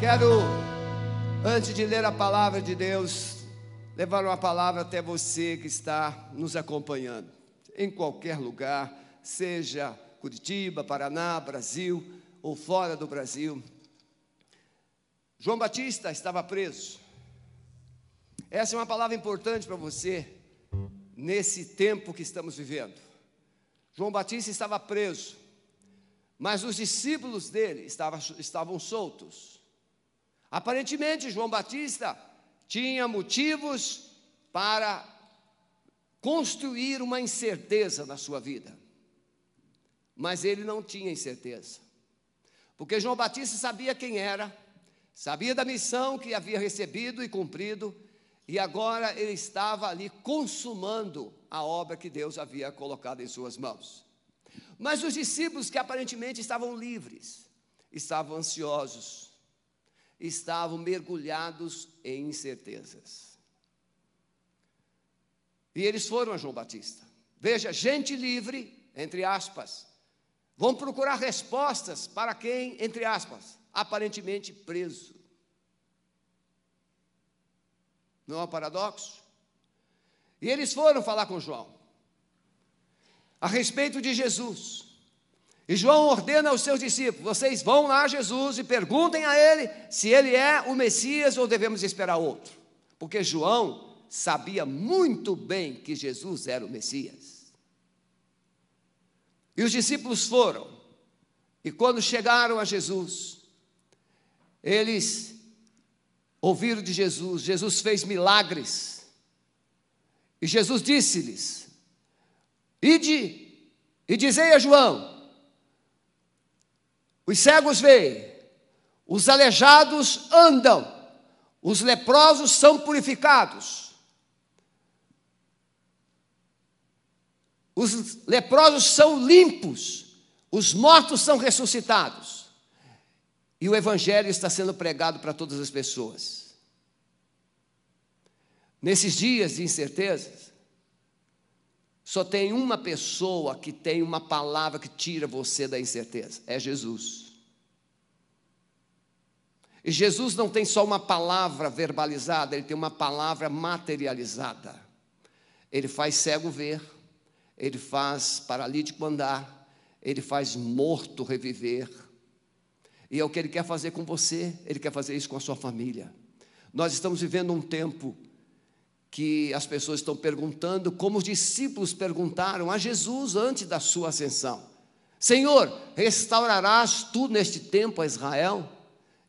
Quero, antes de ler a palavra de Deus, levar uma palavra até você que está nos acompanhando, em qualquer lugar, seja Curitiba, Paraná, Brasil ou fora do Brasil. João Batista estava preso. Essa é uma palavra importante para você nesse tempo que estamos vivendo. João Batista estava preso, mas os discípulos dele estavam, soltos. Aparentemente, João Batista tinha motivos para construir uma incerteza na sua vida. Mas ele não tinha incerteza. Porque João Batista sabia quem era, sabia da missão que havia recebido e cumprido, e agora ele estava ali consumando a obra que Deus havia colocado em suas mãos. Mas os discípulos, que aparentemente estavam livres, estavam ansiosos, estavam mergulhados em incertezas. E eles foram a João Batista. Veja, gente livre, entre aspas, vão procurar respostas para quem, entre aspas, aparentemente preso. Não é um paradoxo? E eles foram falar com João a respeito de Jesus. E João ordena aos seus discípulos: vocês vão lá a Jesus e perguntem a ele se ele é o Messias ou devemos esperar outro. Porque João sabia muito bem que Jesus era o Messias. E os discípulos foram, e quando chegaram a Jesus, eles ouviram de Jesus, Jesus fez milagres, e Jesus disse-lhes: Ide e dizei a João: os cegos veem, os aleijados andam, os leprosos são purificados. Os leprosos são limpos, os mortos são ressuscitados. E o Evangelho está sendo pregado para todas as pessoas. Nesses dias de incertezas, só tem uma pessoa que tem uma palavra que tira você da incerteza: é Jesus. E Jesus não tem só uma palavra verbalizada, ele tem uma palavra materializada. Ele faz cego ver, ele faz paralítico andar, ele faz morto reviver. E é o que ele quer fazer com você, ele quer fazer isso com a sua família. Nós estamos vivendo um tempo que as pessoas estão perguntando, como os discípulos perguntaram a Jesus antes da sua ascensão: Senhor, restaurarás tu neste tempo a Israel?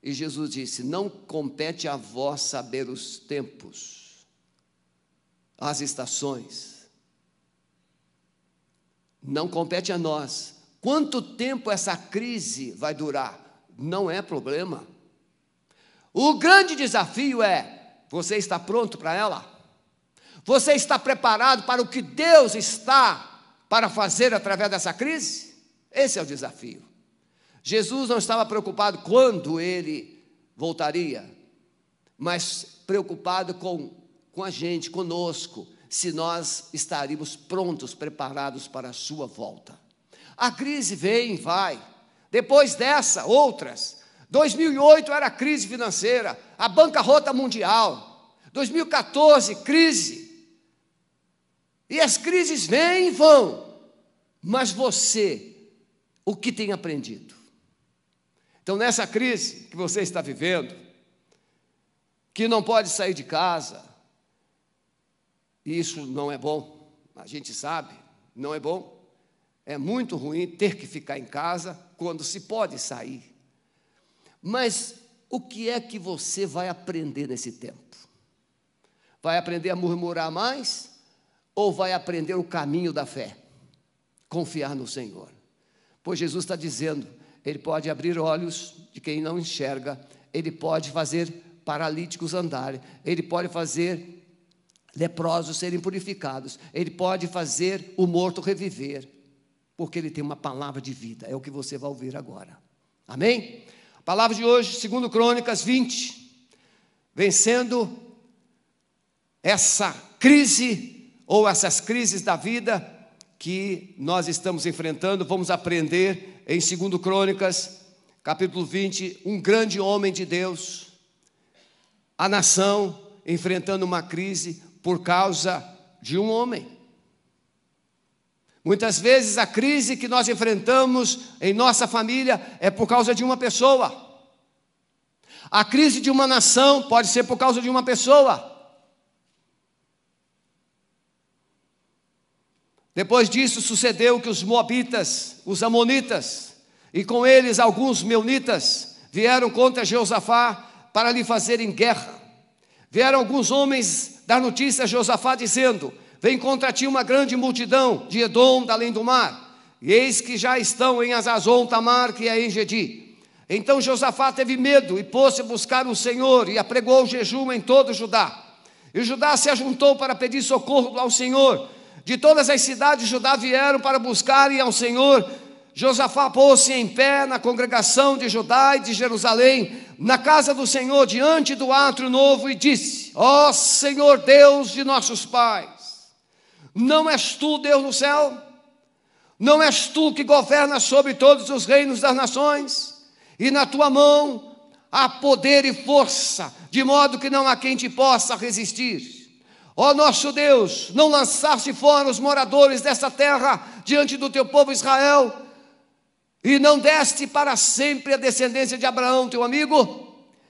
E Jesus disse: Não compete a vós saber os tempos, as estações. Não compete a nós. Quanto tempo essa crise vai durar? Não é problema. O grande desafio é: você está pronto para ela? Você está preparado para o que Deus está para fazer através dessa crise? Esse é o desafio. Jesus não estava preocupado quando ele voltaria, mas preocupado com, com a gente, conosco, se nós estaríamos prontos, preparados para a sua volta. A crise vem e vai. Depois dessa, outras. 2008 era crise financeira, a bancarrota mundial. 2014, crise. E as crises vêm e vão. Mas você, o que tem aprendido? Então, nessa crise que você está vivendo, que não pode sair de casa, isso não é bom, a gente sabe, não é bom. É muito ruim ter que ficar em casa quando se pode sair. Mas o que é que você vai aprender nesse tempo? Vai aprender a murmurar mais? Ou vai aprender o caminho da fé? Confiar no Senhor. Pois Jesus está dizendo: Ele pode abrir olhos de quem não enxerga, Ele pode fazer paralíticos andarem, Ele pode fazer leprosos serem purificados, Ele pode fazer o morto reviver, porque Ele tem uma palavra de vida, é o que você vai ouvir agora. Amém? A palavra de hoje, segundo Crônicas 20, vencendo essa crise ou essas crises da vida que nós estamos enfrentando, vamos aprender em 2 Crônicas capítulo 20, um grande homem de Deus, a nação enfrentando uma crise por causa de um homem. Muitas vezes a crise que nós enfrentamos em nossa família é por causa de uma pessoa. A crise de uma nação pode ser por causa de uma pessoa. Depois disso sucedeu que os moabitas, os amonitas, e com eles alguns meunitas, vieram contra Josafá para lhe fazerem guerra. Vieram alguns homens dar notícia a Josafá dizendo: Vem contra ti uma grande multidão de Edom, da além do mar, e eis que já estão em Azazon Tamar, que é em Gedi. Então Josafá teve medo e pôs-se buscar o Senhor e apregou o jejum em todo Judá. E Judá se ajuntou para pedir socorro ao Senhor. De todas as cidades de Judá vieram para buscarem ao Senhor. Josafá pôs-se em pé na congregação de Judá e de Jerusalém, na casa do Senhor, diante do átrio novo, e disse: Ó oh, Senhor Deus de nossos pais, não és tu Deus no céu? Não és tu que governas sobre todos os reinos das nações? E na tua mão há poder e força, de modo que não há quem te possa resistir. Ó nosso Deus, não lançaste fora os moradores desta terra diante do teu povo Israel, e não deste para sempre a descendência de Abraão, teu amigo?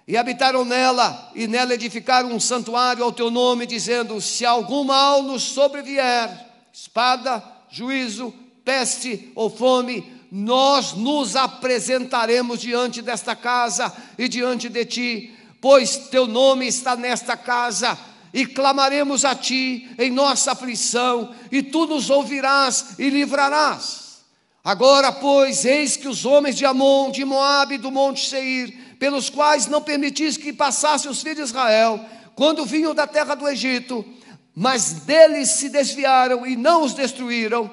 E habitaram nela, e nela edificaram um santuário ao teu nome, dizendo: Se algum mal nos sobrevier, espada, juízo, peste ou fome, nós nos apresentaremos diante desta casa e diante de ti, pois teu nome está nesta casa e clamaremos a Ti em nossa aflição, e Tu nos ouvirás e livrarás. Agora, pois, eis que os homens de Amon, de Moabe e do monte Seir, pelos quais não permitiste que passassem os filhos de Israel, quando vinham da terra do Egito, mas deles se desviaram e não os destruíram,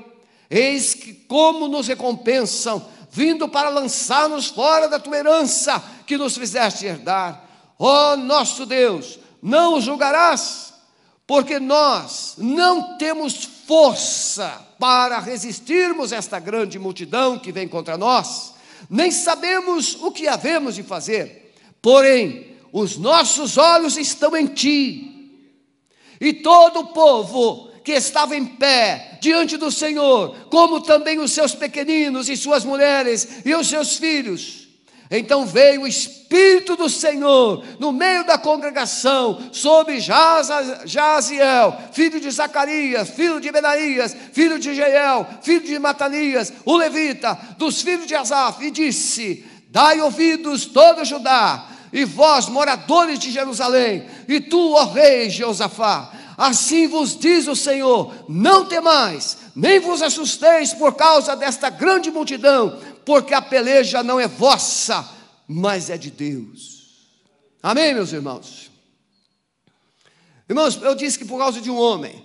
eis que como nos recompensam, vindo para lançar-nos fora da tua herança que nos fizeste herdar. Ó nosso Deus, não o julgarás, porque nós não temos força para resistirmos esta grande multidão que vem contra nós, nem sabemos o que havemos de fazer, porém, os nossos olhos estão em ti, e todo o povo que estava em pé diante do Senhor, como também os seus pequeninos e suas mulheres e os seus filhos, então veio o Espírito do Senhor no meio da congregação sobre Jaziel, filho de Zacarias, filho de Benaías, filho de Jeiel, filho de Matanias, o levita, dos filhos de Asaf, e disse: Dai ouvidos todo Judá, e vós, moradores de Jerusalém, e tu, ó rei Jeosafá, assim vos diz o Senhor: não temais, nem vos assusteis por causa desta grande multidão, porque a peleja não é vossa, mas é de Deus. Amém, meus irmãos? Irmãos, eu disse que por causa de um homem,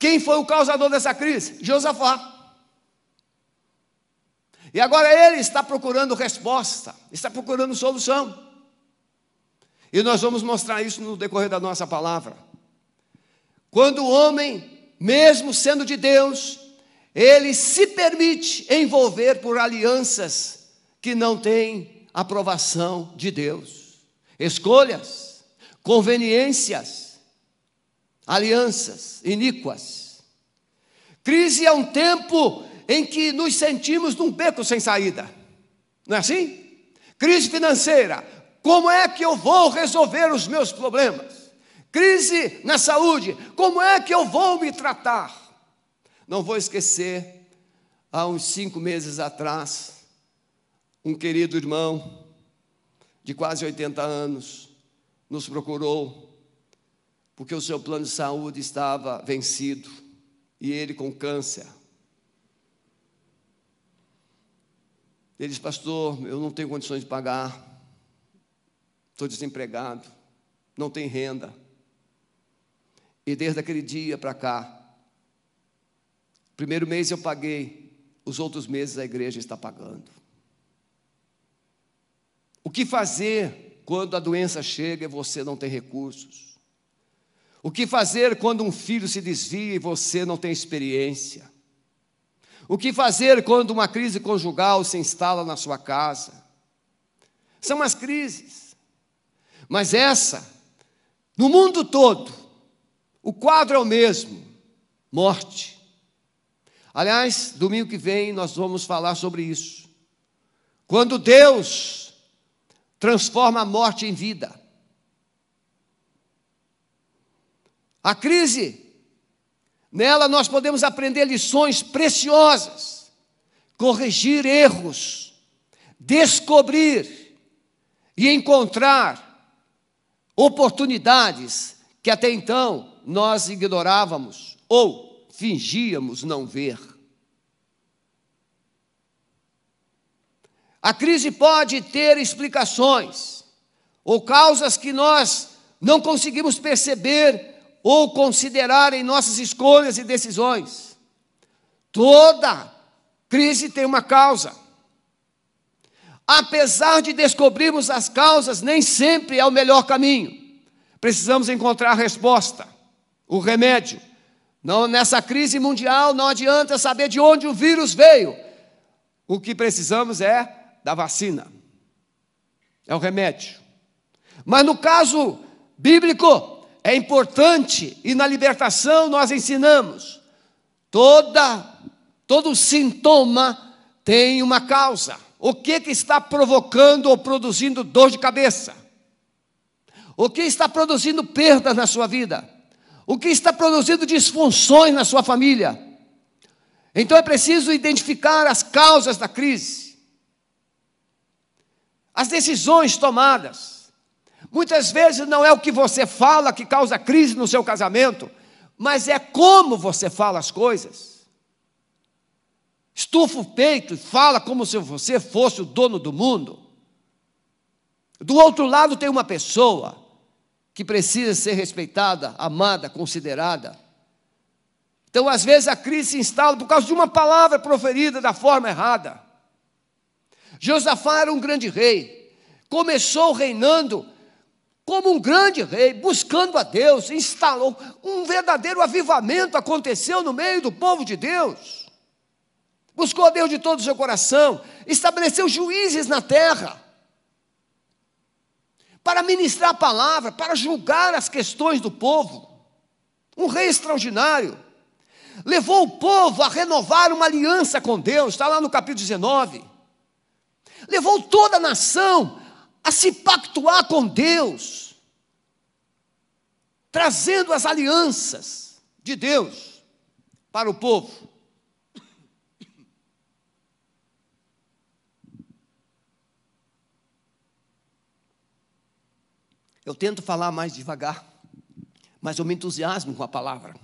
quem foi o causador dessa crise? Josafá. E agora ele está procurando resposta, está procurando solução. E nós vamos mostrar isso no decorrer da nossa palavra. Quando o homem, mesmo sendo de Deus, ele se permite envolver por alianças que não têm aprovação de Deus. Escolhas, conveniências, alianças iníquas. Crise é um tempo em que nos sentimos num beco sem saída. Não é assim? Crise financeira. Como é que eu vou resolver os meus problemas? Crise na saúde. Como é que eu vou me tratar? Não vou esquecer, há uns cinco meses atrás, um querido irmão de quase 80 anos nos procurou porque o seu plano de saúde estava vencido e ele com câncer. Ele disse, pastor, eu não tenho condições de pagar, estou desempregado, não tenho renda. E desde aquele dia para cá, Primeiro mês eu paguei, os outros meses a igreja está pagando. O que fazer quando a doença chega e você não tem recursos? O que fazer quando um filho se desvia e você não tem experiência? O que fazer quando uma crise conjugal se instala na sua casa? são as crises. Mas essa, no mundo todo, o quadro é o mesmo: morte. Aliás, domingo que vem nós vamos falar sobre isso. Quando Deus transforma a morte em vida. A crise, nela nós podemos aprender lições preciosas, corrigir erros, descobrir e encontrar oportunidades que até então nós ignorávamos ou fingíamos não ver. A crise pode ter explicações ou causas que nós não conseguimos perceber ou considerar em nossas escolhas e decisões. Toda crise tem uma causa. Apesar de descobrirmos as causas, nem sempre é o melhor caminho. Precisamos encontrar a resposta, o remédio. Não, nessa crise mundial não adianta saber de onde o vírus veio. O que precisamos é da vacina. É o remédio. Mas no caso bíblico, é importante e na libertação nós ensinamos. Toda todo sintoma tem uma causa. O que, que está provocando ou produzindo dor de cabeça? O que está produzindo perdas na sua vida? O que está produzindo disfunções na sua família? Então é preciso identificar as causas da crise, as decisões tomadas. Muitas vezes não é o que você fala que causa crise no seu casamento, mas é como você fala as coisas. Estufa o peito e fala como se você fosse o dono do mundo. Do outro lado tem uma pessoa que precisa ser respeitada, amada, considerada. Então, às vezes, a crise se instala por causa de uma palavra proferida da forma errada. Josafá era um grande rei, começou reinando como um grande rei, buscando a Deus, instalou um verdadeiro avivamento aconteceu no meio do povo de Deus. Buscou a Deus de todo o seu coração, estabeleceu juízes na terra para ministrar a palavra, para julgar as questões do povo. Um rei extraordinário. Levou o povo a renovar uma aliança com Deus, está lá no capítulo 19. Levou toda a nação a se pactuar com Deus, trazendo as alianças de Deus para o povo. Eu tento falar mais devagar, mas eu me entusiasmo com a palavra.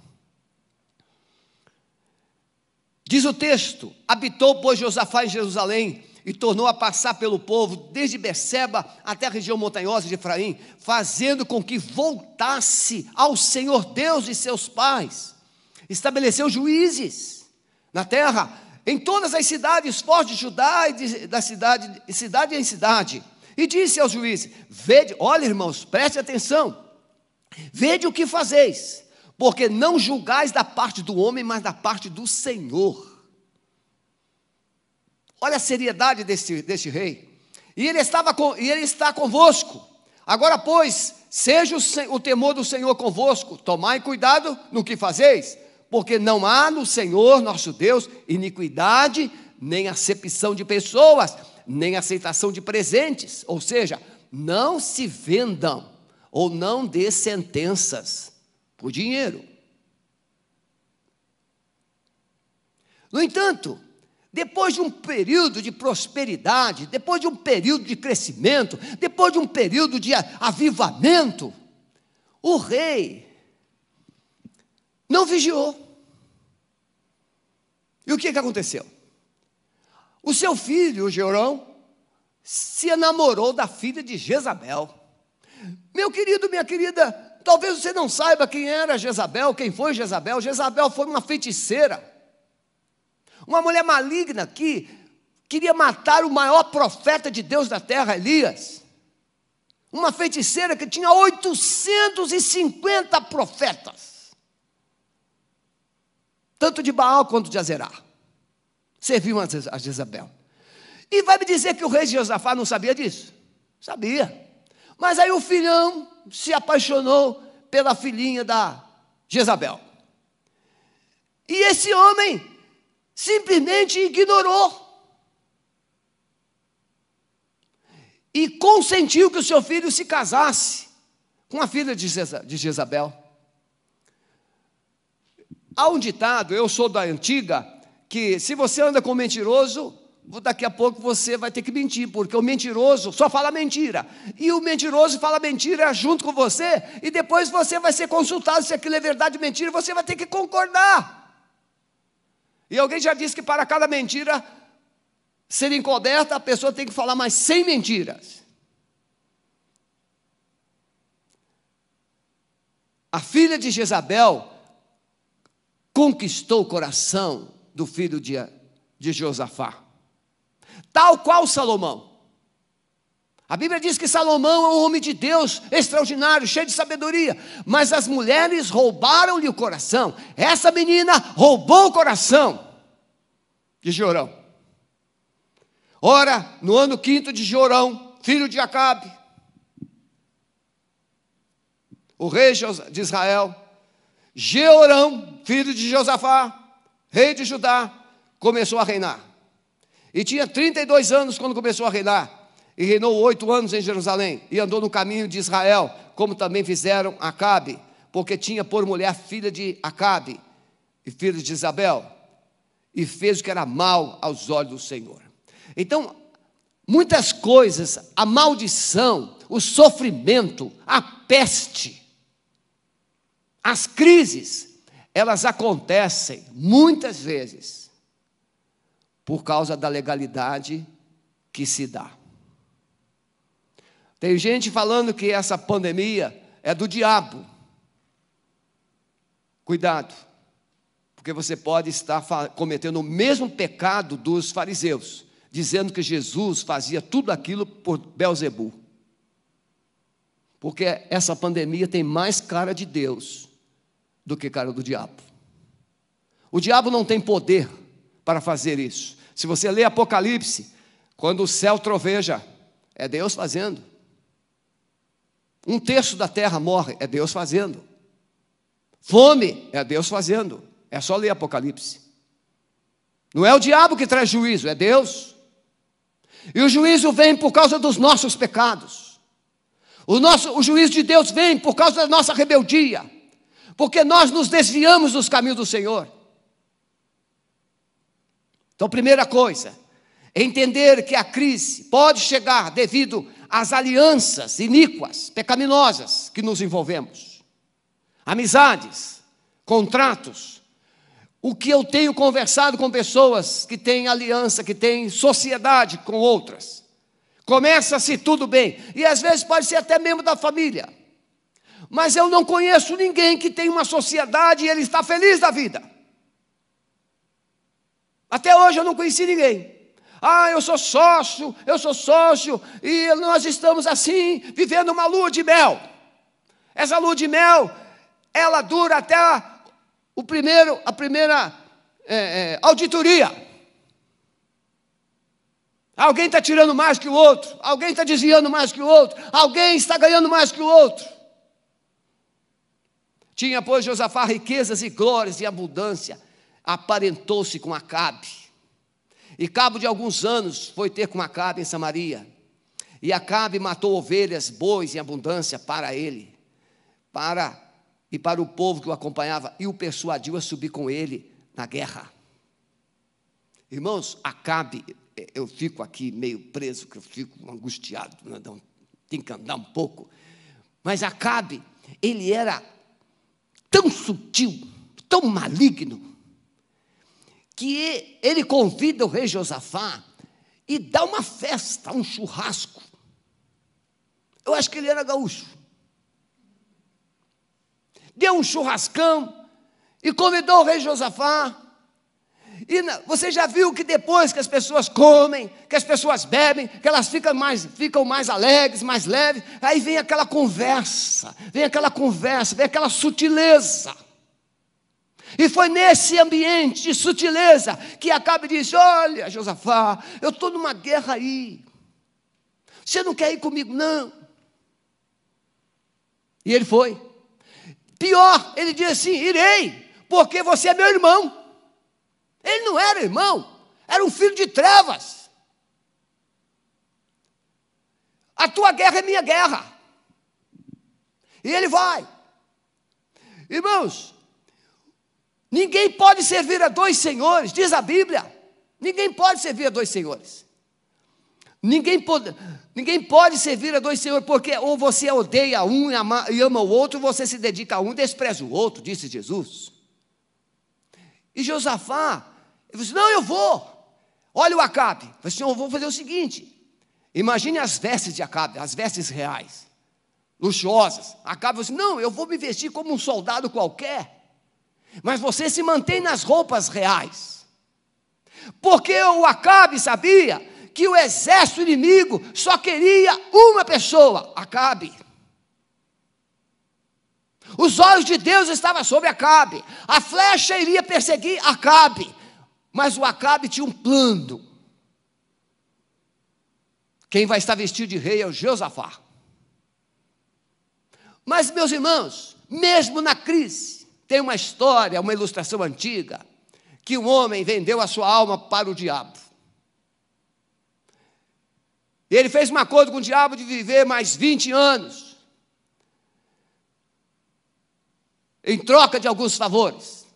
Diz o texto: habitou, pois, Josafá em Jerusalém e tornou a passar pelo povo, desde Beceba até a região montanhosa de Efraim, fazendo com que voltasse ao Senhor Deus de seus pais. Estabeleceu juízes na terra, em todas as cidades fortes de Judá e de, da cidade, cidade em cidade e disse aos juízes: Vede, olha, irmãos, preste atenção. Vede o que fazeis, porque não julgais da parte do homem, mas da parte do Senhor. Olha a seriedade desse, desse rei. E ele, estava com, e ele está convosco. Agora, pois, seja o, o temor do Senhor convosco, tomai cuidado no que fazeis, porque não há no Senhor nosso Deus iniquidade, nem acepção de pessoas, nem aceitação de presentes, ou seja, não se vendam ou não dê sentenças por dinheiro. No entanto, depois de um período de prosperidade, depois de um período de crescimento, depois de um período de avivamento, o rei não vigiou. E o que, que aconteceu? O seu filho, Georão, se enamorou da filha de Jezabel. Meu querido, minha querida, talvez você não saiba quem era Jezabel, quem foi Jezabel. Jezabel foi uma feiticeira, uma mulher maligna que queria matar o maior profeta de Deus da terra, Elias. Uma feiticeira que tinha 850 profetas, tanto de Baal quanto de Azerá serviam a Jezabel. E vai me dizer que o rei Josafá não sabia disso? Sabia. Mas aí o filhão se apaixonou pela filhinha da Jezabel. E esse homem simplesmente ignorou. E consentiu que o seu filho se casasse com a filha de Jezabel. Há um ditado, eu sou da antiga, que se você anda com mentiroso, daqui a pouco você vai ter que mentir, porque o mentiroso só fala mentira. E o mentiroso fala mentira junto com você, e depois você vai ser consultado se aquilo é verdade ou mentira, você vai ter que concordar. E alguém já disse que para cada mentira ser encoberta, a pessoa tem que falar mais 100 mentiras. A filha de Jezabel conquistou o coração do filho de, de Josafá tal qual Salomão. A Bíblia diz que Salomão é um homem de Deus extraordinário, cheio de sabedoria, mas as mulheres roubaram-lhe o coração. Essa menina roubou o coração de Jorão. Ora, no ano quinto de Jorão, filho de Acabe, o rei de Israel, Jeorão, filho de Josafá, rei de Judá, começou a reinar. E tinha 32 anos quando começou a reinar. E reinou oito anos em Jerusalém. E andou no caminho de Israel, como também fizeram Acabe, porque tinha por mulher filha de Acabe e filha de Isabel. E fez o que era mal aos olhos do Senhor. Então, muitas coisas, a maldição, o sofrimento, a peste, as crises, elas acontecem muitas vezes por causa da legalidade que se dá. Tem gente falando que essa pandemia é do diabo. Cuidado, porque você pode estar cometendo o mesmo pecado dos fariseus, dizendo que Jesus fazia tudo aquilo por Belzebu. Porque essa pandemia tem mais cara de Deus do que cara do diabo. O diabo não tem poder para fazer isso. Se você lê Apocalipse, quando o céu troveja, é Deus fazendo. Um terço da terra morre, é Deus fazendo. Fome, é Deus fazendo. É só ler Apocalipse. Não é o diabo que traz juízo, é Deus. E o juízo vem por causa dos nossos pecados. O, nosso, o juízo de Deus vem por causa da nossa rebeldia, porque nós nos desviamos dos caminhos do Senhor. Então, primeira coisa, entender que a crise pode chegar devido às alianças iníquas, pecaminosas que nos envolvemos, amizades, contratos. O que eu tenho conversado com pessoas que têm aliança, que têm sociedade com outras. Começa-se tudo bem, e às vezes pode ser até membro da família. Mas eu não conheço ninguém que tem uma sociedade e ele está feliz da vida. Até hoje eu não conheci ninguém. Ah, eu sou sócio, eu sou sócio, e nós estamos assim, vivendo uma lua de mel. Essa lua de mel, ela dura até o primeiro, a primeira é, é, auditoria. Alguém está tirando mais que o outro, alguém está desviando mais que o outro, alguém está ganhando mais que o outro. Tinha, pois, Josafá riquezas e glórias e abundância, aparentou-se com Acabe. E cabo de alguns anos foi ter com Acabe em Samaria. E Acabe matou ovelhas, bois em abundância para ele, para e para o povo que o acompanhava, e o persuadiu a subir com ele na guerra. Irmãos, Acabe, eu fico aqui meio preso, que eu fico angustiado, não, tem que andar um pouco. Mas Acabe, ele era tão sutil, tão maligno, que ele convida o rei Josafá e dá uma festa, um churrasco. Eu acho que ele era gaúcho. Deu um churrascão e convidou o rei Josafá. E você já viu que depois que as pessoas comem, que as pessoas bebem, que elas ficam mais, ficam mais alegres, mais leves, aí vem aquela conversa, vem aquela conversa, vem aquela sutileza. E foi nesse ambiente de sutileza que Acabe disse: Olha, Josafá, eu estou numa guerra aí. Você não quer ir comigo? Não. E ele foi. Pior, ele disse assim: Irei, porque você é meu irmão. Ele não era irmão, era um filho de trevas. A tua guerra é minha guerra. E ele vai. Irmãos, ninguém pode servir a dois senhores, diz a Bíblia. Ninguém pode servir a dois senhores. Ninguém pode, ninguém pode servir a dois senhores, porque ou você odeia um e ama, e ama o outro, ou você se dedica a um e despreza o outro, disse Jesus. E Josafá, ele disse: Não, eu vou. Olha o Acabe. Disse, eu vou fazer o seguinte: imagine as vestes de Acabe, as vestes reais, luxuosas. Acabe disse: Não, eu vou me vestir como um soldado qualquer. Mas você se mantém nas roupas reais. Porque o Acabe sabia que o exército inimigo só queria uma pessoa, Acabe. Os olhos de Deus estavam sobre Acabe. A flecha iria perseguir Acabe. Mas o Acabe tinha um plano. Quem vai estar vestido de rei é o Josafá. Mas, meus irmãos, mesmo na crise, tem uma história, uma ilustração antiga, que um homem vendeu a sua alma para o diabo. Ele fez um acordo com o diabo de viver mais 20 anos, em troca de alguns favores.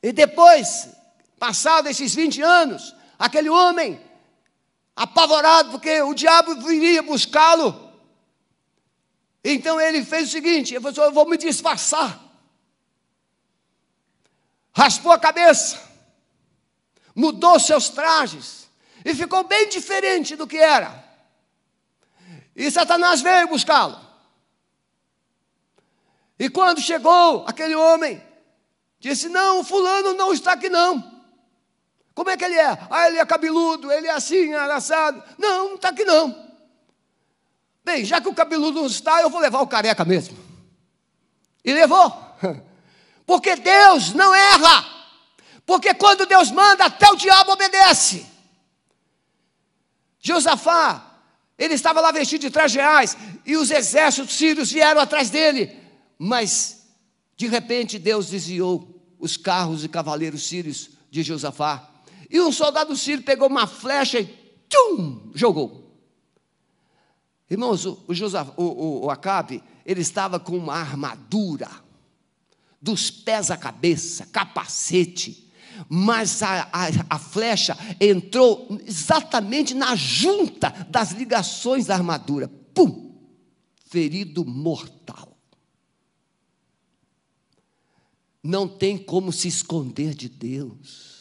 E depois, passados esses 20 anos, aquele homem, apavorado, porque o diabo viria buscá-lo, então ele fez o seguinte: ele falou, eu vou me disfarçar. Raspou a cabeça, mudou seus trajes, e ficou bem diferente do que era. E Satanás veio buscá-lo. E quando chegou aquele homem, disse: Não, fulano não está aqui, não. Como é que ele é? Ah, ele é cabeludo, ele é assim, araçado. Não, não está aqui, não. Bem, já que o cabeludo não está, eu vou levar o careca mesmo. E levou. Porque Deus não erra. Porque quando Deus manda, até o diabo obedece. Josafá, ele estava lá vestido de trajes reais, e os exércitos sírios vieram atrás dele, mas de repente Deus desviou os carros e cavaleiros sírios de Josafá, e um soldado sírio pegou uma flecha e tchum, jogou. Irmãos, o, o, o, o Acabe, ele estava com uma armadura, dos pés à cabeça, capacete, mas a, a, a, flecha entrou exatamente na junta das ligações da armadura. Pum! Ferido mortal. Não tem como se esconder de Deus.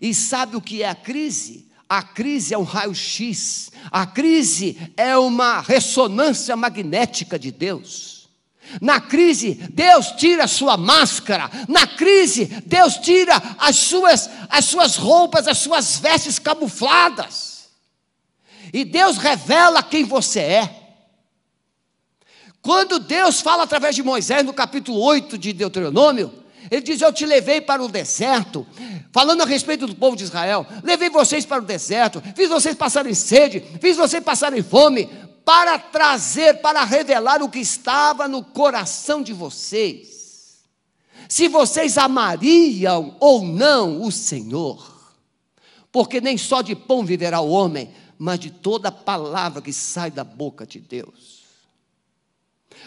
E sabe o que é a crise? A crise é um raio-x, a crise é uma ressonância magnética de Deus. Na crise, Deus tira a sua máscara. Na crise, Deus tira as suas, as suas roupas, as suas vestes camufladas. E Deus revela quem você é. Quando Deus fala através de Moisés, no capítulo 8 de Deuteronômio, ele diz: Eu te levei para o deserto, falando a respeito do povo de Israel. Levei vocês para o deserto, fiz vocês passarem sede, fiz vocês passarem fome, para trazer, para revelar o que estava no coração de vocês. Se vocês amariam ou não o Senhor, porque nem só de pão viverá o homem, mas de toda palavra que sai da boca de Deus.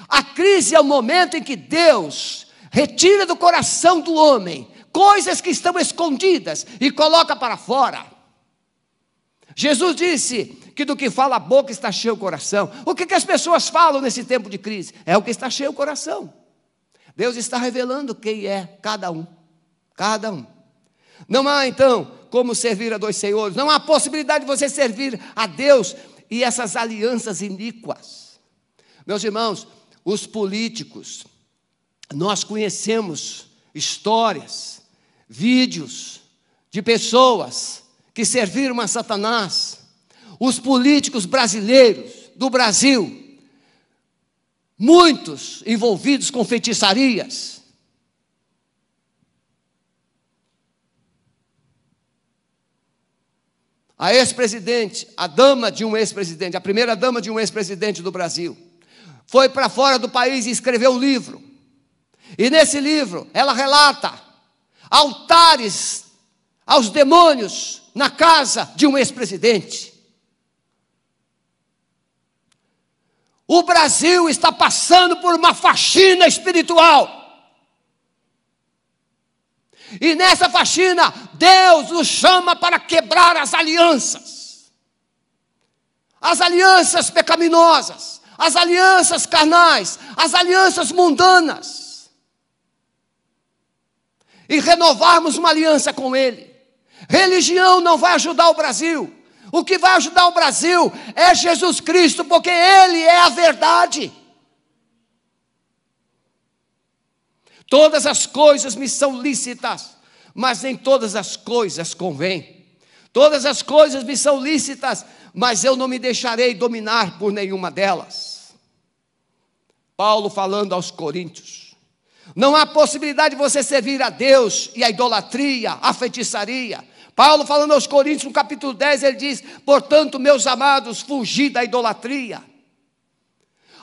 A crise é o momento em que Deus retira do coração do homem coisas que estão escondidas e coloca para fora. Jesus disse: que do que fala a boca está cheio o coração. O que, que as pessoas falam nesse tempo de crise? É o que está cheio o coração. Deus está revelando quem é cada um. Cada um. Não há então como servir a dois senhores. Não há possibilidade de você servir a Deus e essas alianças iníquas. Meus irmãos, os políticos, nós conhecemos histórias, vídeos de pessoas que serviram a Satanás os políticos brasileiros do Brasil, muitos envolvidos com feitiçarias. a ex-presidente, a dama de um ex-presidente, a primeira dama de um ex-presidente do Brasil, foi para fora do país e escreveu um livro. E nesse livro ela relata altares aos demônios na casa de um ex-presidente. O Brasil está passando por uma faxina espiritual. E nessa faxina, Deus nos chama para quebrar as alianças. As alianças pecaminosas, as alianças carnais, as alianças mundanas. E renovarmos uma aliança com Ele. Religião não vai ajudar o Brasil. O que vai ajudar o Brasil é Jesus Cristo, porque Ele é a verdade. Todas as coisas me são lícitas, mas nem todas as coisas convêm. Todas as coisas me são lícitas, mas eu não me deixarei dominar por nenhuma delas. Paulo falando aos Coríntios. Não há possibilidade de você servir a Deus e a idolatria, a feitiçaria. Paulo falando aos Coríntios, no capítulo 10, ele diz: Portanto, meus amados, fugi da idolatria.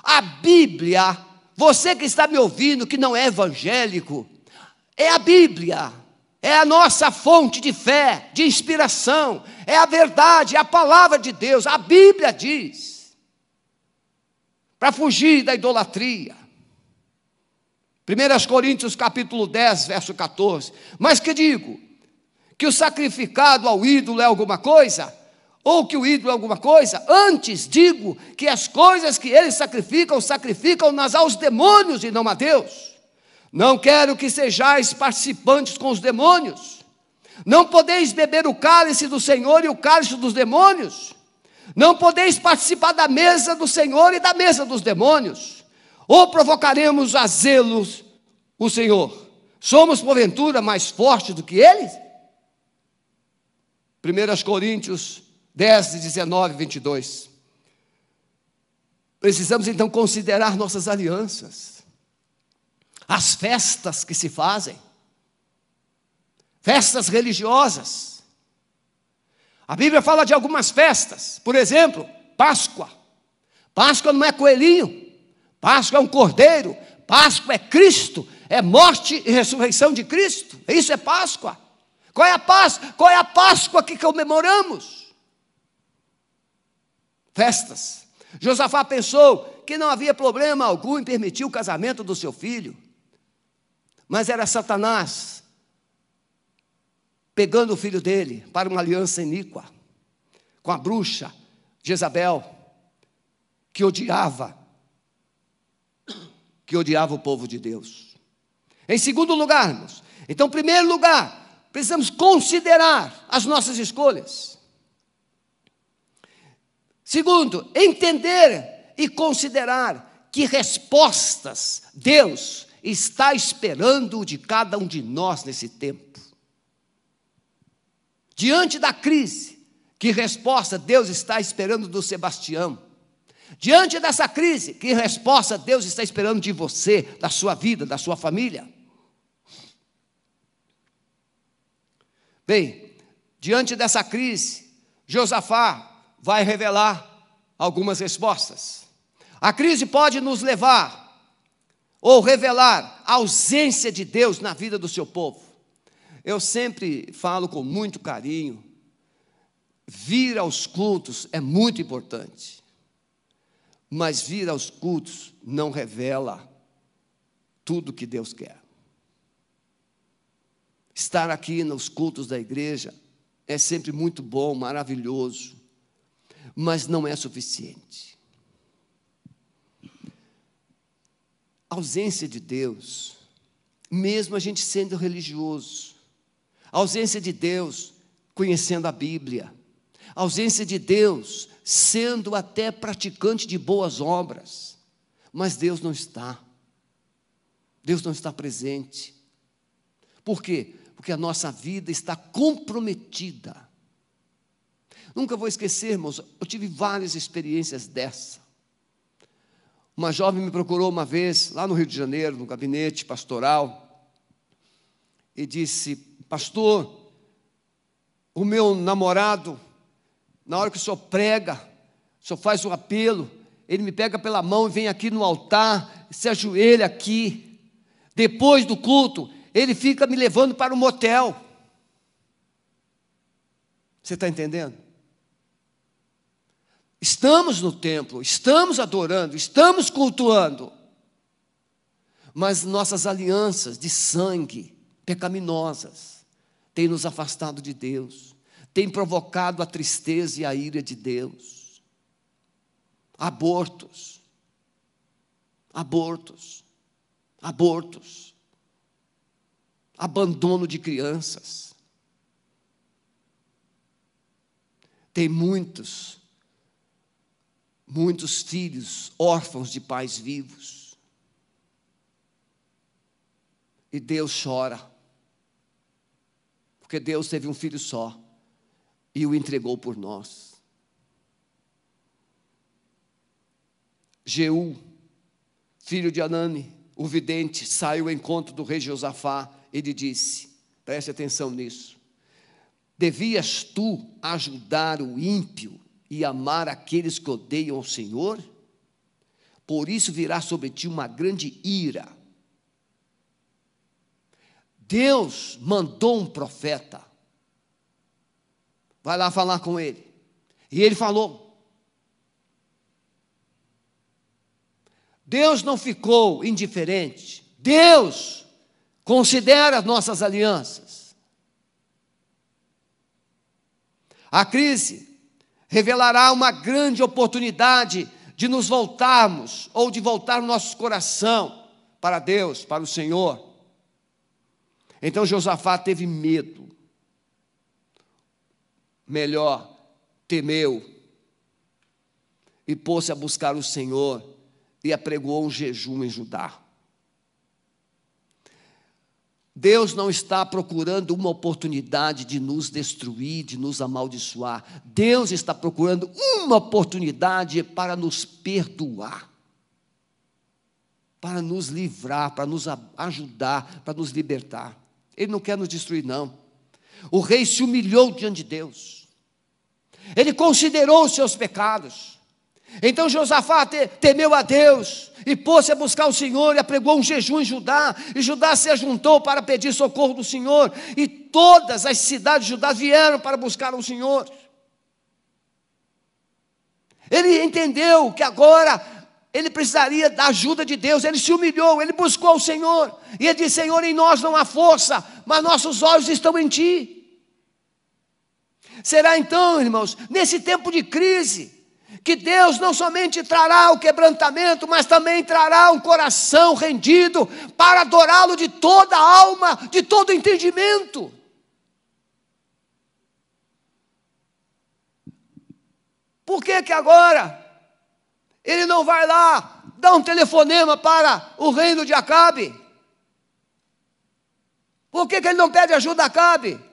A Bíblia você que está me ouvindo, que não é evangélico, é a Bíblia, é a nossa fonte de fé, de inspiração, é a verdade, é a palavra de Deus. A Bíblia diz, para fugir da idolatria. 1 Coríntios capítulo 10, verso 14. Mas que digo? Que o sacrificado ao ídolo é alguma coisa? ou que o ídolo é alguma coisa, antes digo que as coisas que eles sacrificam, sacrificam-nas aos demônios e não a Deus. Não quero que sejais participantes com os demônios. Não podeis beber o cálice do Senhor e o cálice dos demônios. Não podeis participar da mesa do Senhor e da mesa dos demônios. Ou provocaremos a zelos o Senhor. Somos, porventura, mais fortes do que eles? 1 Coríntios 10, 19, 22. Precisamos então considerar nossas alianças, as festas que se fazem, festas religiosas. A Bíblia fala de algumas festas, por exemplo, Páscoa. Páscoa não é coelhinho, Páscoa é um cordeiro, Páscoa é Cristo, é morte e ressurreição de Cristo. Isso é Páscoa. Qual é a Páscoa? Qual é a Páscoa que comemoramos? festas. Josafá pensou que não havia problema algum em permitir o casamento do seu filho, mas era Satanás pegando o filho dele para uma aliança iníqua com a bruxa Jezabel, que odiava, que odiava o povo de Deus. Em segundo lugar, irmãos, então, em primeiro lugar, precisamos considerar as nossas escolhas. Segundo, entender e considerar que respostas Deus está esperando de cada um de nós nesse tempo. Diante da crise, que resposta Deus está esperando do Sebastião? Diante dessa crise, que resposta Deus está esperando de você, da sua vida, da sua família? Bem, diante dessa crise, Josafá vai revelar algumas respostas. A crise pode nos levar ou revelar a ausência de Deus na vida do seu povo. Eu sempre falo com muito carinho, vir aos cultos é muito importante, mas vir aos cultos não revela tudo que Deus quer. Estar aqui nos cultos da igreja é sempre muito bom, maravilhoso, mas não é suficiente. A ausência de Deus, mesmo a gente sendo religioso, a ausência de Deus conhecendo a Bíblia, ausência de Deus sendo até praticante de boas obras, mas Deus não está. Deus não está presente. Por quê? Porque a nossa vida está comprometida Nunca vou esquecer, irmãos, eu tive várias experiências dessa. Uma jovem me procurou uma vez, lá no Rio de Janeiro, no gabinete pastoral, e disse: Pastor, o meu namorado Na hora que o senhor prega, o senhor faz um apelo, ele me pega pela mão e vem aqui no altar, se ajoelha aqui. Depois do culto, ele fica me levando para o motel. Você está entendendo? Estamos no templo, estamos adorando, estamos cultuando, mas nossas alianças de sangue pecaminosas têm nos afastado de Deus, têm provocado a tristeza e a ira de Deus. Abortos, abortos, abortos, abandono de crianças. Tem muitos muitos filhos órfãos de pais vivos. E Deus chora, porque Deus teve um filho só e o entregou por nós. Jeú, filho de Anani, o vidente, saiu ao encontro do rei Josafá e lhe disse: preste atenção nisso. Devias tu ajudar o ímpio e amar aqueles que odeiam o Senhor? Por isso virá sobre ti uma grande ira. Deus mandou um profeta. Vai lá falar com ele. E ele falou. Deus não ficou indiferente. Deus considera as nossas alianças. A crise revelará uma grande oportunidade de nos voltarmos ou de voltar o nosso coração para Deus, para o Senhor. Então Josafá teve medo. Melhor, temeu e pôs-se a buscar o Senhor e apregoou um jejum em Judá. Deus não está procurando uma oportunidade de nos destruir, de nos amaldiçoar. Deus está procurando uma oportunidade para nos perdoar, para nos livrar, para nos ajudar, para nos libertar. Ele não quer nos destruir, não. O rei se humilhou diante de Deus, ele considerou os seus pecados. Então Josafá temeu a Deus e pôs-se a buscar o Senhor e apregou um jejum em Judá. E Judá se ajuntou para pedir socorro do Senhor. E todas as cidades de Judá vieram para buscar o Senhor. Ele entendeu que agora ele precisaria da ajuda de Deus. Ele se humilhou, ele buscou o Senhor. E ele disse: Senhor, em nós não há força, mas nossos olhos estão em Ti. Será então, irmãos, nesse tempo de crise, que Deus não somente trará o quebrantamento, mas também trará um coração rendido para adorá-lo de toda a alma, de todo entendimento. Por que que agora ele não vai lá dar um telefonema para o reino de Acabe? Por que, que ele não pede ajuda a Acabe?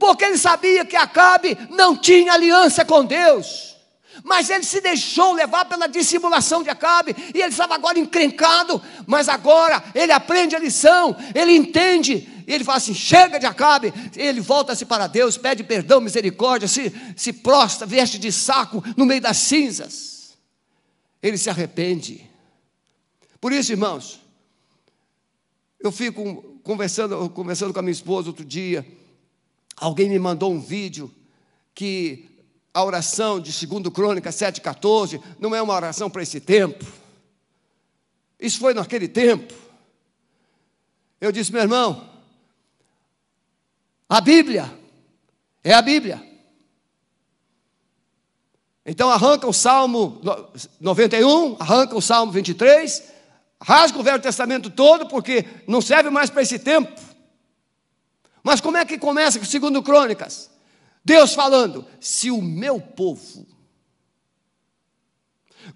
Porque ele sabia que Acabe não tinha aliança com Deus. Mas ele se deixou levar pela dissimulação de Acabe, e ele estava agora encrencado, mas agora ele aprende a lição, ele entende, ele fala assim: chega de Acabe, ele volta-se para Deus, pede perdão, misericórdia, se, se prostra, veste de saco no meio das cinzas. Ele se arrepende. Por isso, irmãos, eu fico conversando, conversando com a minha esposa outro dia, alguém me mandou um vídeo que a oração de 2 Crônica 7,14 não é uma oração para esse tempo. Isso foi naquele tempo. Eu disse, meu irmão, a Bíblia é a Bíblia. Então arranca o Salmo 91, arranca o Salmo 23, rasga o Velho Testamento todo, porque não serve mais para esse tempo. Mas como é que começa com 2 Crônicas? Deus falando: se o meu povo,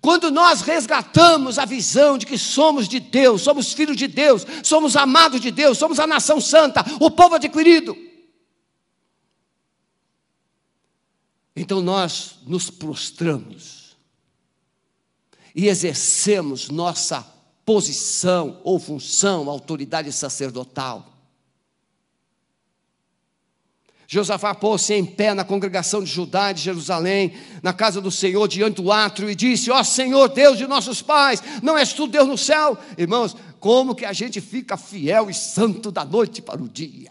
quando nós resgatamos a visão de que somos de Deus, somos filhos de Deus, somos amados de Deus, somos a nação santa, o povo adquirido, então nós nos prostramos e exercemos nossa posição ou função, autoridade sacerdotal Josafá pôs-se em pé na congregação de Judá de Jerusalém, na casa do Senhor, diante do átrio, e disse: Ó Senhor, Deus de nossos pais, não és tu Deus no céu? Irmãos, como que a gente fica fiel e santo da noite para o dia?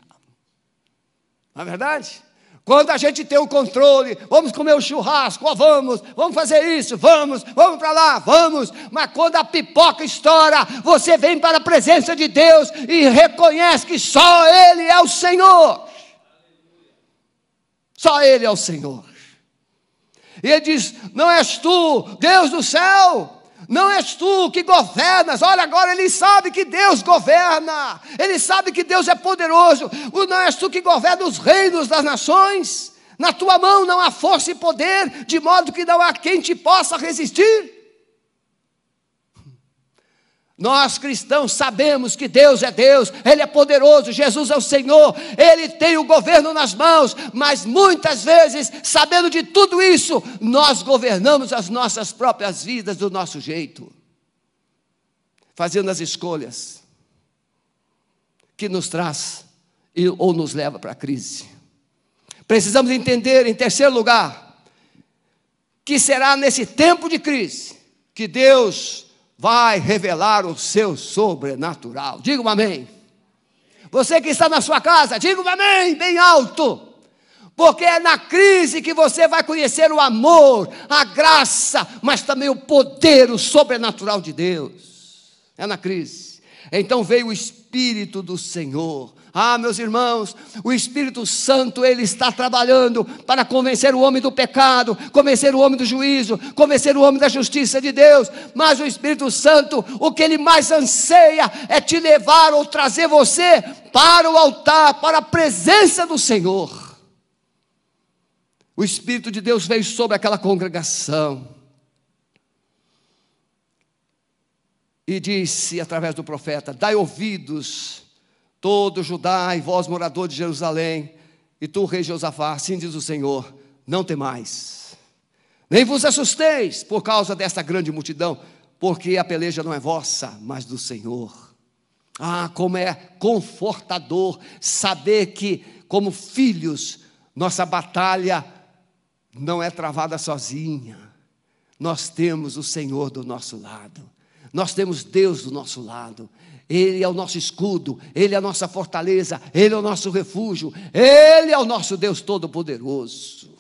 Não é verdade? Quando a gente tem o controle, vamos comer o churrasco, ó, vamos, vamos fazer isso, vamos, vamos para lá, vamos. Mas quando a pipoca estoura, você vem para a presença de Deus e reconhece que só Ele é o Senhor. Só Ele é o Senhor. E ele diz: Não és tu, Deus do céu, não és tu que governas. Olha, agora ele sabe que Deus governa, ele sabe que Deus é poderoso. Não és tu que governa os reinos das nações. Na tua mão não há força e poder, de modo que não há quem te possa resistir. Nós cristãos sabemos que Deus é Deus, Ele é poderoso, Jesus é o Senhor, Ele tem o governo nas mãos, mas muitas vezes, sabendo de tudo isso, nós governamos as nossas próprias vidas do nosso jeito, fazendo as escolhas que nos traz ou nos leva para a crise. Precisamos entender, em terceiro lugar, que será nesse tempo de crise que Deus vai revelar o seu sobrenatural. Diga um amém. Você que está na sua casa, diga um amém, bem alto. Porque é na crise que você vai conhecer o amor, a graça, mas também o poder, o sobrenatural de Deus. É na crise. Então veio o Espírito do Senhor ah, meus irmãos, o Espírito Santo, ele está trabalhando para convencer o homem do pecado, convencer o homem do juízo, convencer o homem da justiça de Deus. Mas o Espírito Santo, o que ele mais anseia é te levar ou trazer você para o altar, para a presença do Senhor. O Espírito de Deus veio sobre aquela congregação e disse através do profeta: Dai ouvidos todo Judá e vós, morador de Jerusalém, e tu, rei Josafá, assim diz o Senhor: não temais, nem vos assusteis por causa desta grande multidão, porque a peleja não é vossa, mas do Senhor. Ah, como é confortador saber que, como filhos, nossa batalha não é travada sozinha. Nós temos o Senhor do nosso lado, nós temos Deus do nosso lado, ele é o nosso escudo, Ele é a nossa fortaleza, Ele é o nosso refúgio, Ele é o nosso Deus Todo-Poderoso.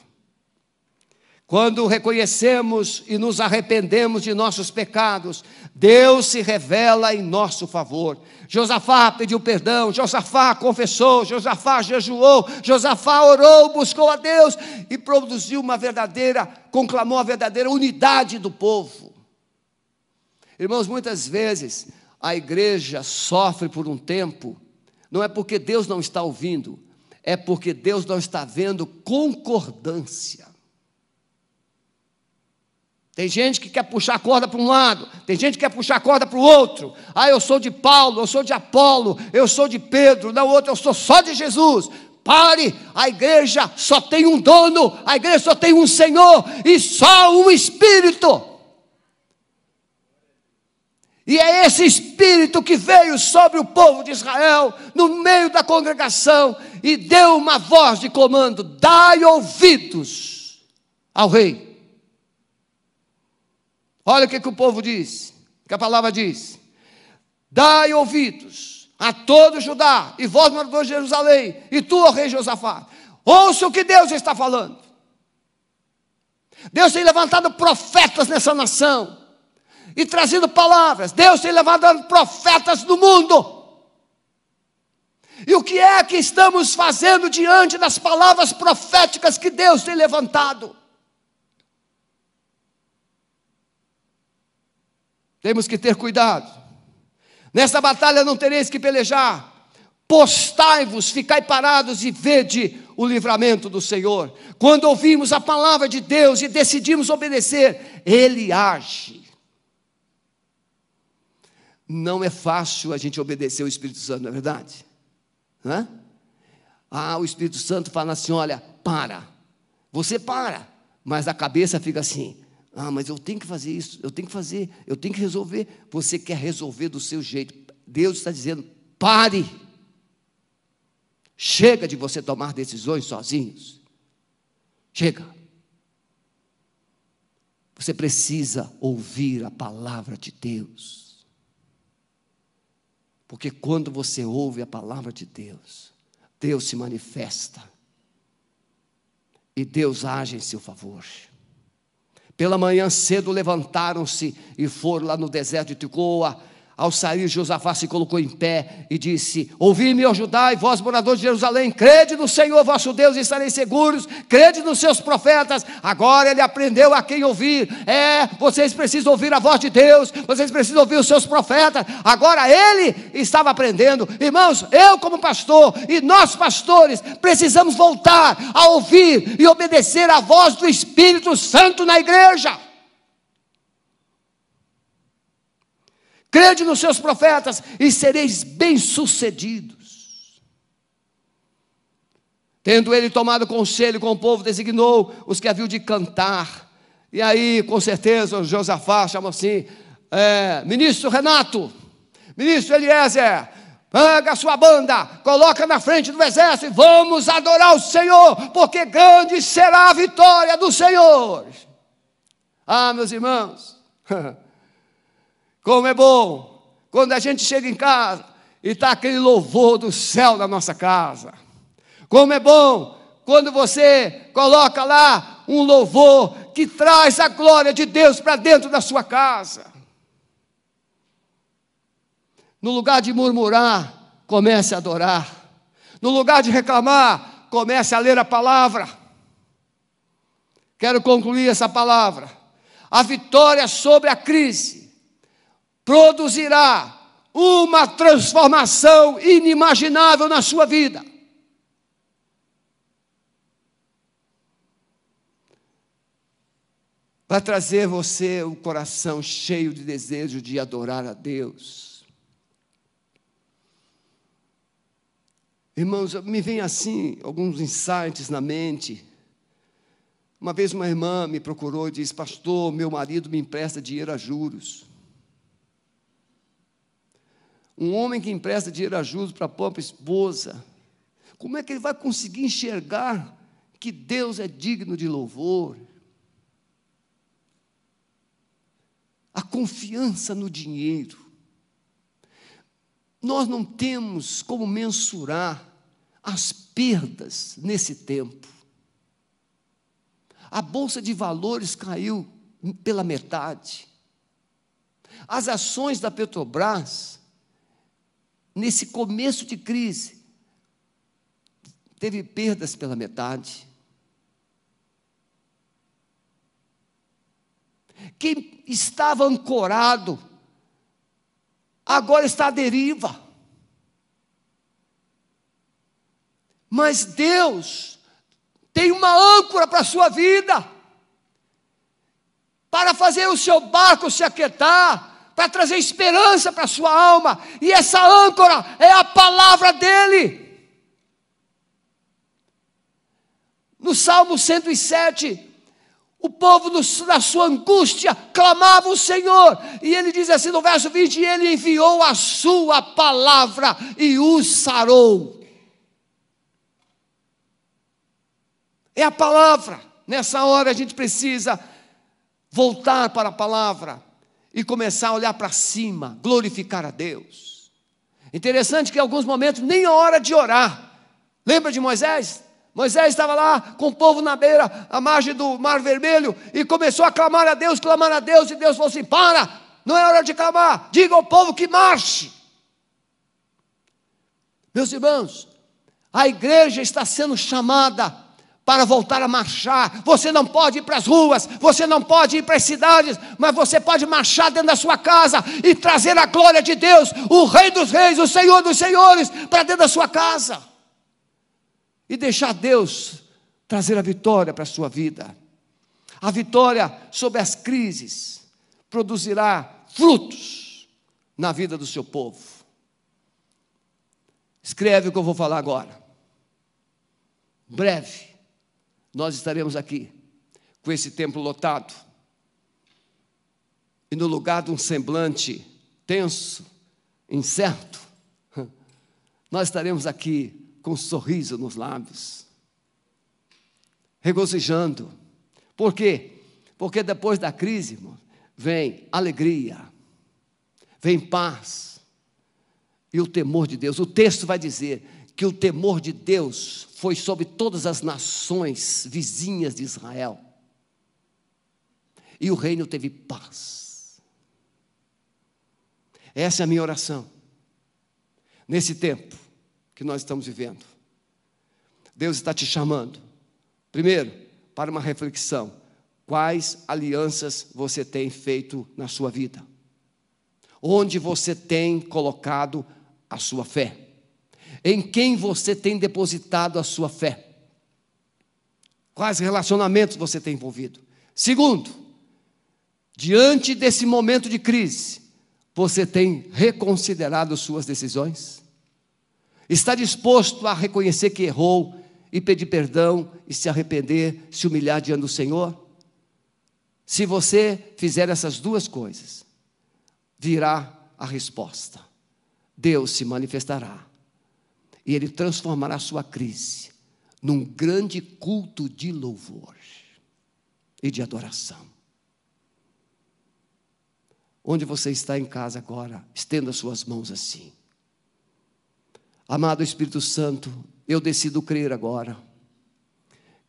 Quando reconhecemos e nos arrependemos de nossos pecados, Deus se revela em nosso favor. Josafá pediu perdão, Josafá confessou, Josafá jejuou, Josafá orou, buscou a Deus e produziu uma verdadeira, conclamou a verdadeira unidade do povo. Irmãos, muitas vezes a igreja sofre por um tempo, não é porque Deus não está ouvindo, é porque Deus não está vendo concordância. Tem gente que quer puxar a corda para um lado, tem gente que quer puxar a corda para o outro. Ah, eu sou de Paulo, eu sou de Apolo, eu sou de Pedro, não outro, eu sou só de Jesus. Pare, a igreja só tem um dono, a igreja só tem um Senhor e só um Espírito. E é esse espírito que veio sobre o povo de Israel, no meio da congregação, e deu uma voz de comando: dai ouvidos ao rei. Olha o que, que o povo diz, que a palavra diz: dai ouvidos a todo Judá, e vós, moradores de Jerusalém, e tu, ó rei Josafá, ouça o que Deus está falando. Deus tem levantado profetas nessa nação e trazido palavras. Deus tem levantado profetas do mundo. E o que é que estamos fazendo diante das palavras proféticas que Deus tem levantado? Temos que ter cuidado. Nessa batalha não tereis que pelejar. Postai-vos, ficai parados e vede o livramento do Senhor. Quando ouvimos a palavra de Deus e decidimos obedecer, Ele age. Não é fácil a gente obedecer o Espírito Santo, não é verdade? Hã? Ah, o Espírito Santo fala assim: olha, para. Você para, mas a cabeça fica assim: ah, mas eu tenho que fazer isso, eu tenho que fazer, eu tenho que resolver. Você quer resolver do seu jeito. Deus está dizendo: pare. Chega de você tomar decisões sozinhos. Chega. Você precisa ouvir a palavra de Deus. Porque quando você ouve a palavra de Deus, Deus se manifesta. E Deus age em seu favor. Pela manhã cedo levantaram-se e foram lá no deserto de Ticoa ao sair, Josafá se colocou em pé e disse: Ouvi-me, ó Judá, e vós, moradores de Jerusalém, crede no Senhor vosso Deus e estareis seguros, crede nos seus profetas. Agora ele aprendeu a quem ouvir. É, vocês precisam ouvir a voz de Deus, vocês precisam ouvir os seus profetas. Agora ele estava aprendendo. Irmãos, eu, como pastor, e nós, pastores, precisamos voltar a ouvir e obedecer a voz do Espírito Santo na igreja. Crede nos seus profetas e sereis bem-sucedidos. Tendo ele tomado conselho com o povo, designou os que haviam de cantar. E aí, com certeza, Josafá chamou assim: é, Ministro Renato, Ministro Eliezer, pega a sua banda, coloca na frente do exército e vamos adorar o Senhor, porque grande será a vitória do Senhor. Ah, meus irmãos, Como é bom quando a gente chega em casa e está aquele louvor do céu na nossa casa. Como é bom quando você coloca lá um louvor que traz a glória de Deus para dentro da sua casa. No lugar de murmurar, comece a adorar. No lugar de reclamar, comece a ler a palavra. Quero concluir essa palavra. A vitória sobre a crise produzirá uma transformação inimaginável na sua vida. Vai trazer você o coração cheio de desejo de adorar a Deus. Irmãos, me vem assim alguns insights na mente. Uma vez uma irmã me procurou e disse: Pastor, meu marido me empresta dinheiro a juros. Um homem que empresta dinheiro a juros para a própria esposa, como é que ele vai conseguir enxergar que Deus é digno de louvor? A confiança no dinheiro. Nós não temos como mensurar as perdas nesse tempo. A bolsa de valores caiu pela metade. As ações da Petrobras nesse começo de crise, teve perdas pela metade. Quem estava ancorado, agora está à deriva. Mas Deus tem uma âncora para a sua vida, para fazer o seu barco se aquietar, para trazer esperança para a sua alma, e essa âncora é a palavra dele. No Salmo 107, o povo na sua angústia clamava o Senhor, e ele diz assim no verso 20: Ele enviou a sua palavra e os sarou. É a palavra, nessa hora a gente precisa voltar para a palavra e começar a olhar para cima, glorificar a Deus. Interessante que em alguns momentos nem a hora de orar. Lembra de Moisés? Moisés estava lá com o povo na beira, à margem do Mar Vermelho, e começou a clamar a Deus, clamar a Deus, e Deus falou assim: Para, não é hora de clamar, diga ao povo que marche. Meus irmãos, a igreja está sendo chamada para voltar a marchar. Você não pode ir para as ruas, você não pode ir para as cidades, mas você pode marchar dentro da sua casa e trazer a glória de Deus, o Rei dos Reis, o Senhor dos Senhores, para dentro da sua casa. E deixar Deus trazer a vitória para a sua vida. A vitória sobre as crises produzirá frutos na vida do seu povo. Escreve o que eu vou falar agora. Breve nós estaremos aqui com esse templo lotado. E no lugar de um semblante tenso, incerto, nós estaremos aqui com um sorriso nos lábios, regozijando. Por quê? Porque depois da crise, irmão, vem alegria, vem paz e o temor de Deus. O texto vai dizer que o temor de Deus foi sobre todas as nações vizinhas de Israel. E o reino teve paz. Essa é a minha oração. Nesse tempo que nós estamos vivendo. Deus está te chamando. Primeiro, para uma reflexão. Quais alianças você tem feito na sua vida? Onde você tem colocado a sua fé? Em quem você tem depositado a sua fé? Quais relacionamentos você tem envolvido? Segundo, diante desse momento de crise, você tem reconsiderado suas decisões? Está disposto a reconhecer que errou e pedir perdão e se arrepender, se humilhar diante do Senhor? Se você fizer essas duas coisas, virá a resposta. Deus se manifestará e Ele transformará a sua crise num grande culto de louvor e de adoração. Onde você está em casa agora, estenda suas mãos assim. Amado Espírito Santo, eu decido crer agora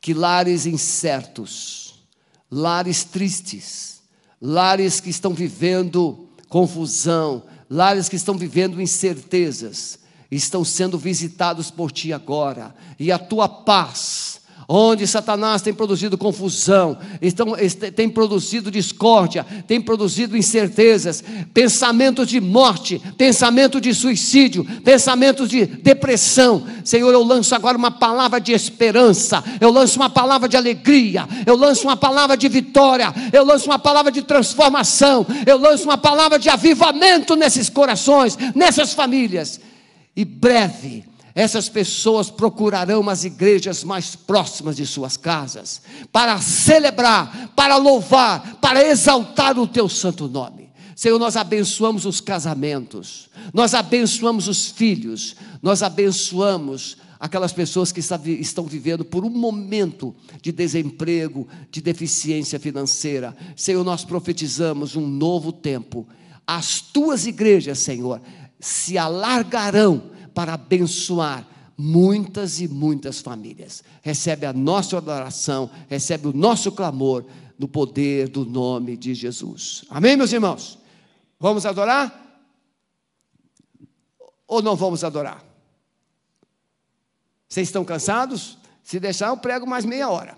que lares incertos, lares tristes, lares que estão vivendo confusão, lares que estão vivendo incertezas, estão sendo visitados por ti agora, e a tua paz, onde Satanás tem produzido confusão, então, tem produzido discórdia, tem produzido incertezas, pensamentos de morte, pensamento de suicídio, pensamentos de depressão. Senhor, eu lanço agora uma palavra de esperança, eu lanço uma palavra de alegria, eu lanço uma palavra de vitória, eu lanço uma palavra de transformação, eu lanço uma palavra de avivamento nesses corações, nessas famílias. E breve, essas pessoas procurarão as igrejas mais próximas de suas casas, para celebrar, para louvar, para exaltar o teu santo nome. Senhor, nós abençoamos os casamentos, nós abençoamos os filhos, nós abençoamos aquelas pessoas que estão vivendo por um momento de desemprego, de deficiência financeira. Senhor, nós profetizamos um novo tempo. As tuas igrejas, Senhor, se alargarão para abençoar muitas e muitas famílias. Recebe a nossa oração, recebe o nosso clamor no poder do nome de Jesus. Amém, meus irmãos? Vamos adorar? Ou não vamos adorar? Vocês estão cansados? Se deixar, eu prego mais meia hora.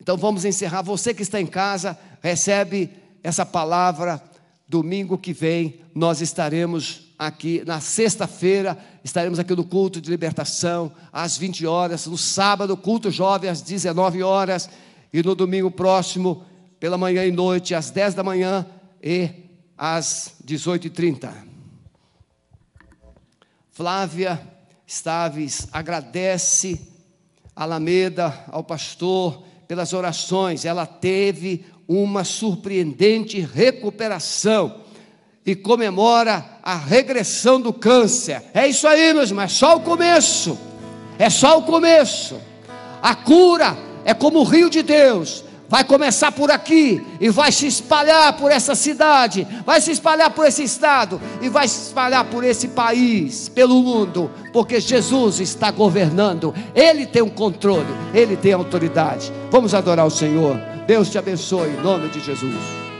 Então vamos encerrar. Você que está em casa, recebe essa palavra Domingo que vem nós estaremos aqui, na sexta-feira, estaremos aqui no culto de libertação, às 20 horas, no sábado, culto jovem, às 19 horas, e no domingo próximo, pela manhã e noite, às 10 da manhã e às 18h30. Flávia Staves agradece a Alameda, ao pastor, pelas orações, ela teve uma surpreendente recuperação e comemora a regressão do câncer. É isso aí, meus irmãos, é só o começo. É só o começo. A cura é como o rio de Deus. Vai começar por aqui e vai se espalhar por essa cidade, vai se espalhar por esse estado e vai se espalhar por esse país, pelo mundo, porque Jesus está governando, Ele tem o um controle, Ele tem autoridade. Vamos adorar o Senhor. Deus te abençoe, em nome de Jesus.